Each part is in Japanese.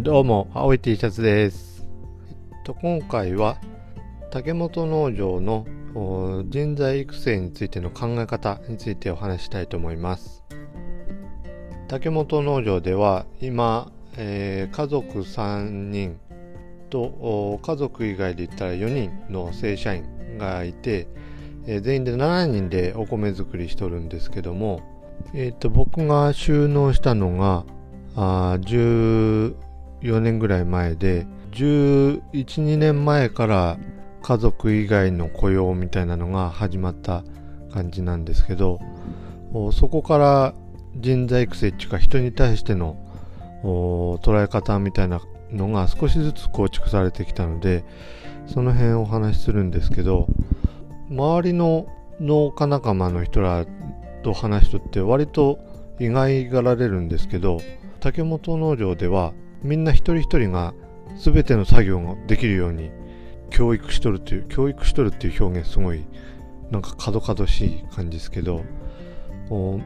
どうも、青い T シャツです。えっと、今回は、竹本農場の人材育成についての考え方についてお話したいと思います。竹本農場では、今、えー、家族3人と家族以外で言ったら4人の正社員がいて、えー、全員で7人でお米作りしとるんですけども、えーと僕が収納したのがあ14年ぐらい前で11、2年前から家族以外の雇用みたいなのが始まった感じなんですけどそこから人材育成っていうか人に対しての捉え方みたいなのが少しずつ構築されてきたのでその辺お話しするんですけど周りの農家仲間の人らと話しとって割と意外がられるんですけど竹本農場ではみんな一人一人が全ての作業ができるように教育しとるっていう教育しとるっていう表現すごいなんか角々しい感じですけど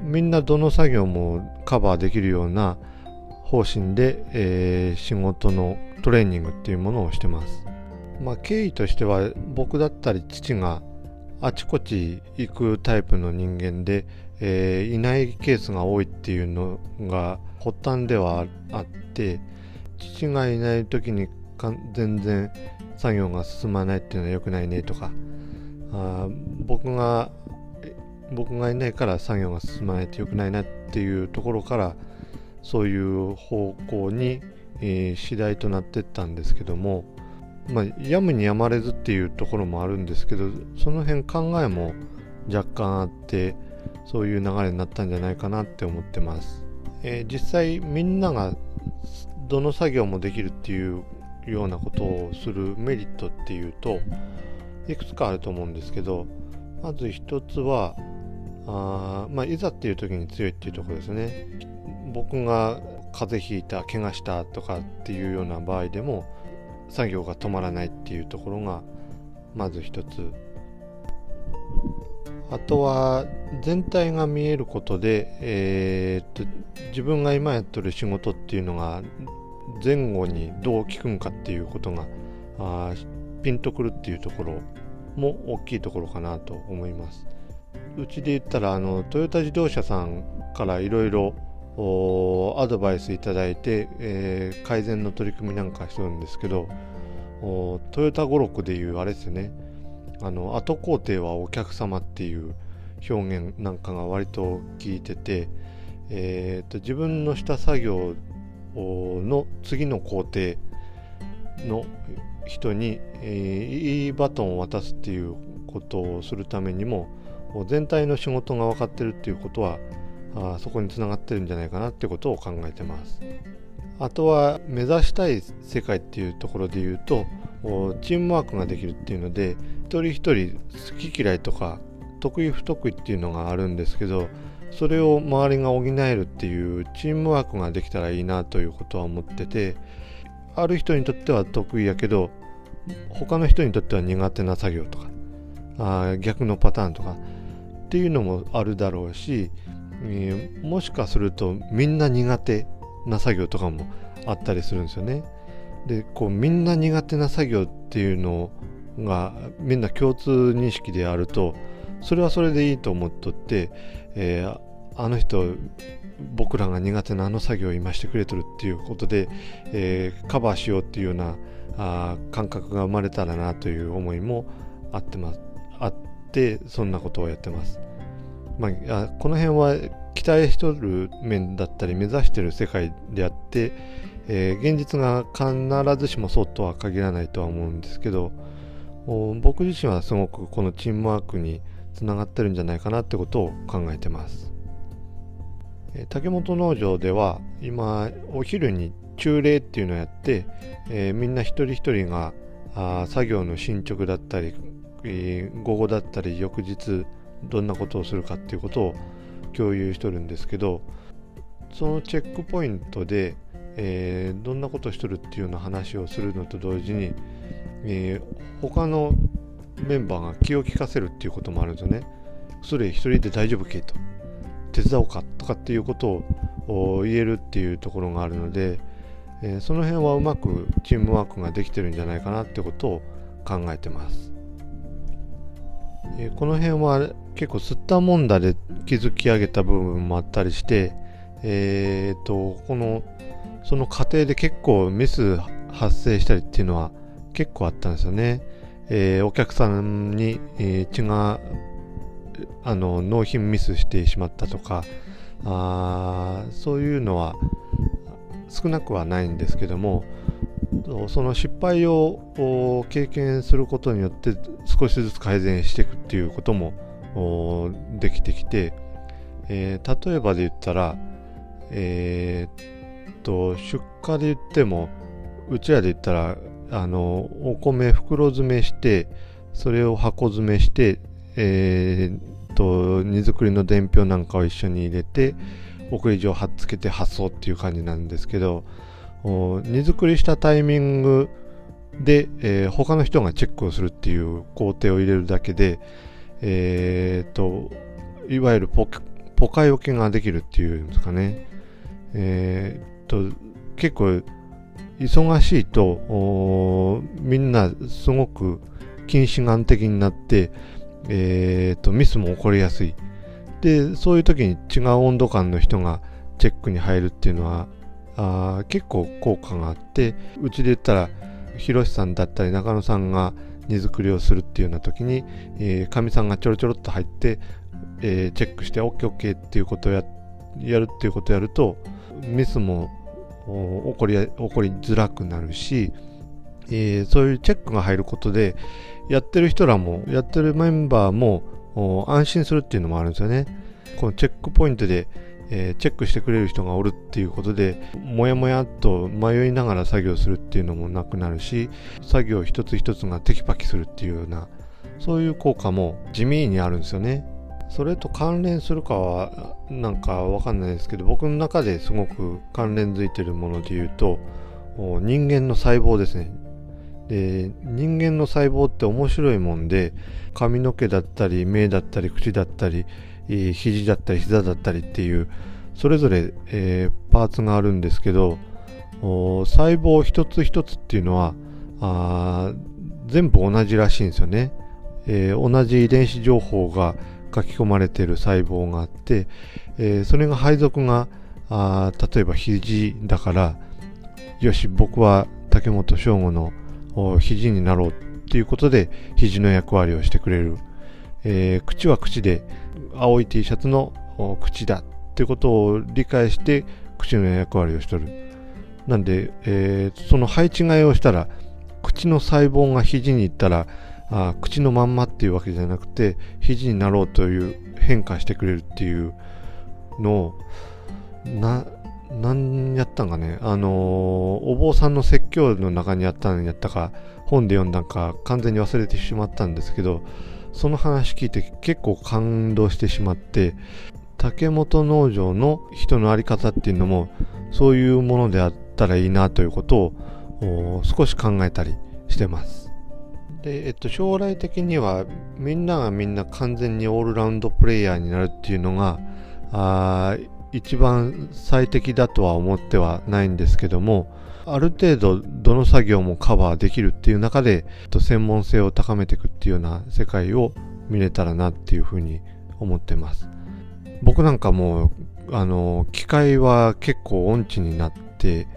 みんなどの作業もカバーできるような方針で、えー、仕事のトレーニングっていうものをしてます。まあ、経緯としては僕だったり父があちこち行くタイプの人間で、えー、いないケースが多いっていうのが発端ではあって父がいない時にか全然作業が進まないっていうのは良くないねとかあ僕が僕がいないから作業が進まないって良くないなっていうところからそういう方向に、えー、次第となってったんですけどもまあやむにやまれずっていうところもあるんですけどその辺考えも若干あってそういう流れになったんじゃないかなって思ってます。えー、実際みんながどの作業もできるっていうようなことをするメリットっていうといくつかあると思うんですけどまず一つはあ、まあ、いざっていう時に強いっていうところですね。僕が風邪ひいた怪我したとかっていうような場合でも作業が止まらないっていうところがまず一つ。あとは全体が見えることで、えー、っと自分が今やってる仕事っていうのが前後にどう効くんかっていうことがあピンとくるっていうところも大きいところかなと思います。うちで言ったらあのトヨタ自動車さんからいろいろアドバイスいただいて、えー、改善の取り組みなんかしてるんですけどトヨタ語録でいうあれですよねあの後工程はお客様っていう表現なんかが割と効いてて、えーと、自分のした作業の次の工程の人に、えー、いいバトンを渡すっていうことをするためにも全体の仕事が分かってるっていうことはあそこにつながってるんじゃないかなってことを考えてます。あとは目指したい世界っていうところで言うとチームワークができるっていうので一人一人好き嫌いとか得意不得意っていうのがあるんですけどそれを周りが補えるっていうチームワークができたらいいなということは思っててある人にとっては得意やけど他の人にとっては苦手な作業とかあ逆のパターンとかっていうのもあるだろうし、えー、もしかするとみんな苦手な作業とかもあったりするんですよね。でこうみんな苦手な作業っていうのがみんな共通認識であるとそれはそれでいいと思っとって、えー、あの人僕らが苦手なあの作業を今してくれとるっていうことで、えー、カバーしようっていうようなあ感覚が生まれたらなという思いもあってますあってそんなことをやってます。まあ、この辺は期待しとる面だったり目指してる世界であって、えー、現実が必ずしもそうとは限らないとは思うんですけど僕自身はすごくこのチームワークにつながってるんじゃないかなってことを考えてます、えー、竹本農場では今お昼に中礼っていうのをやって、えー、みんな一人一人があ作業の進捗だったり、えー、午後だったり翌日どんなことをするかっていうことを共有しとるんですけどそのチェックポイントで、えー、どんなことしとるっていうような話をするのと同時に、えー、他のメンバーが気を利かせるっていうこともあるんですよね。それ一人で大丈夫けと手伝おうかとかっていうことを言えるっていうところがあるので、えー、その辺はうまくチームワークができてるんじゃないかなってことを考えてます、えー、この辺は結構吸ったもんだで築き上げた部分もあったりしてえー、とこのその過程で結構ミス発生したりっていうのは結構あったんですよね、えー、お客さんに、えー、血があの納品ミスしてしまったとかあそういうのは少なくはないんですけどもその失敗を経験することによって少しずつ改善していくっていうこともできてきて、えー、例えばで言ったら、えー、っと出荷で言ってもうちらで言ったらあのお米袋詰めしてそれを箱詰めして、えー、と荷造りの伝票なんかを一緒に入れて送り状貼っつけて発送っていう感じなんですけど荷造りしたタイミングで、えー、他の人がチェックをするっていう工程を入れるだけで、えーと、いわゆるポポカよけができるっていうんですかね、えーと結構忙しいとみんなすごく近視眼的になって、えーと、ミスも起こりやすい。でそういう時に違う温度感の人がチェックに入るっていうのはあ結構効果があってうちで言ったらひろしさんだったり中野さんが荷造りをするっていうような時にかみ、えー、さんがちょろちょろっと入って、えー、チェックして OKOK っていうことをややるっていうことをやるとミスも起こり起こりづらくなるし、えー、そういうチェックが入ることでやってる人らもやってるメンバーも安心するっていうのもあるんですよね。このチェックポイントで、えー、チェックしてくれる人がおるっていうことでもやもやっと迷いながら作業するっていうのもなくなるし作業一つ一つがテキパキするっていうようなそういう効果も地味にあるんですよね。それと関連するかはなんかわかんないですけど僕の中ですごく関連づいてるもので言うと人間の細胞ですね。で人間の細胞って面白いもんで髪の毛だったり目だったり口だったり肘だったり膝だったりっていうそれぞれ、えー、パーツがあるんですけど細胞一つ一つっていうのはあ全部同じらしいんですよね、えー、同じ遺伝子情報が書き込まれている細胞があって、えー、それが配属があ例えば肘だからよし僕は竹本翔吾の肘になろうっていうことで肘の役割をしてくれる、えー、口は口で青い T シャツの口だっていうことを理解して口の役割をしとる。なんで、えー、その配置替えをしたら口の細胞が肘に行ったらあ口のまんまっていうわけじゃなくて肘になろうという変化してくれるっていうのをな何やったんかね。あのー、お坊さんの説教の中にあったんやったか本で読んだんか完全に忘れてしまったんですけどその話聞いて結構感動してしまって竹本農場の人の在り方っていうのもそういうものであったらいいなということを少し考えたりしてます。で、えっと、将来的にはみんながみんな完全にオールラウンドプレイヤーになるっていうのがあ一番最適だとは思ってはないんですけどもある程度どの作業もカバーできるっていう中で専門性を高めていくっていうような世界を見れたらなっていうふうに思ってます。僕なんかもあの機械は結構音痴になって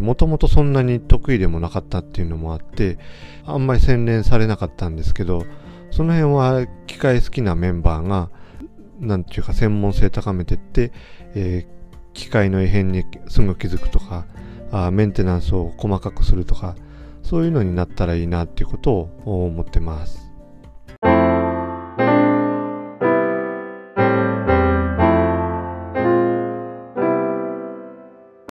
もともとそんなに得意でもなかったっていうのもあってあんまり洗練されなかったんですけどその辺は機械好きなメンバーが何て言うか専門性高めてって、えー、機械の異変にすぐ気づくとかあメンテナンスを細かくするとかそういうのになったらいいなっていうことを思ってます。